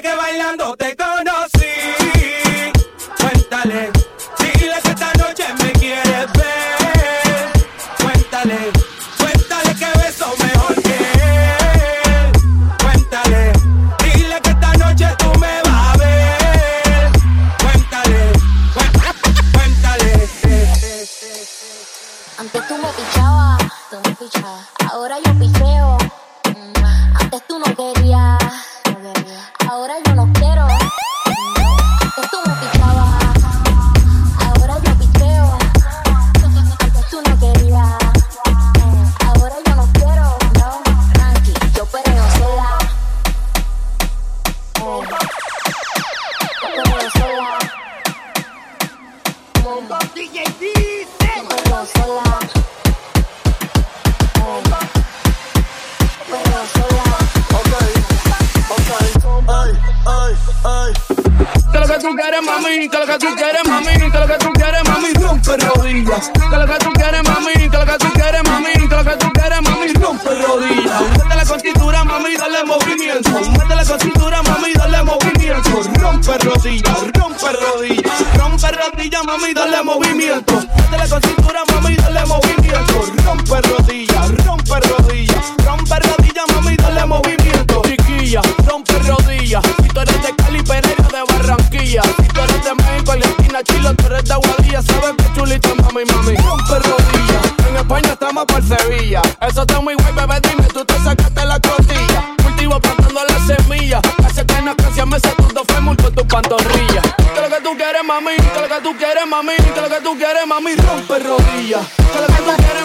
que bailando te conocí. Cuéntale, dile que esta noche me quieres ver. Cuéntale, cuéntale que beso mejor que él. Cuéntale, dile que esta noche tú me vas a ver. Cuéntale, cuéntale. Antes tú me pichabas, tú me pichabas. Ahora yo picheo. Mm, antes tú no querías. Ahora yo no quiero. Esto me picaba. Ahora yo piqueo. Tú no querías. Ahora yo no quiero. No, tranqui, yo pereo sola. Yo pereo sola. DJ dice. Yo pereo sola. Yo pereo sola. Que lo que tú quieres, mami, que lo que tú quieres, mami, que lo que tú quieres, mami, rompe rodillas. Que lo que tú quieres, mami, que lo que tú quieres, mami, que lo que tú quieres, mami, rompe rodillas. Mete la cintura, mami, dale movimiento. Mete la cintura, mami, dale movimiento. Rompe rodillas, rompe rodillas, rompe rodillas, mami, dale movimiento. mami, mami, rompe rodilla. En España estamos por Sevilla. Eso está muy guay, bebé, dime, tú te sacaste la costilla. Cultivo plantando las semillas. Hace que nace me se tu fémur con tu pantorrilla. Que lo que tú quieres, mami, que lo que tú quieres, mami, que lo que tú quieres, mami, rompe rodilla. Que lo que tú quieres,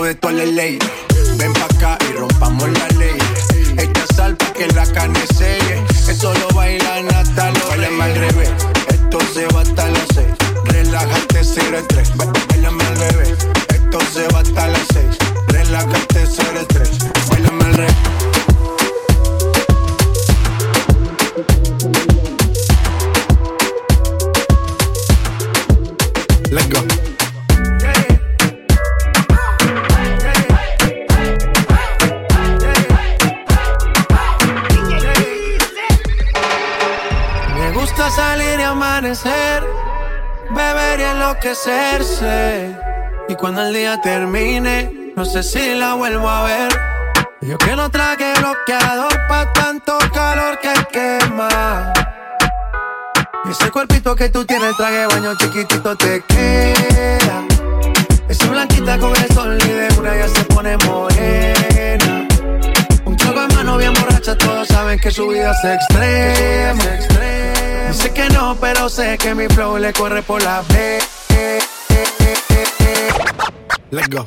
De de tu ley. Ven pa' acá y rompamos la ley. Esta sal pa' que la carne selle. Eso lo bailan hasta los Bailame al revés, esto se va hasta las seis. Relájate, cero estrés. Bailame al revés, esto se va hasta las seis. Relájate, cero estrés. Bailame al revés. Let's go. a salir y amanecer, beber y enloquecerse. Y cuando el día termine, no sé si la vuelvo a ver. Yo que no traje bloqueador pa' tanto calor que quema. Ese cuerpito que tú tienes, traje baño chiquitito te queda. Esa blanquita con el sol y una ya se pone morena. Un trago en mano bien borracha, todos saben que su vida se extrema. Yo sé que mi flow le corre por la B. Let's go.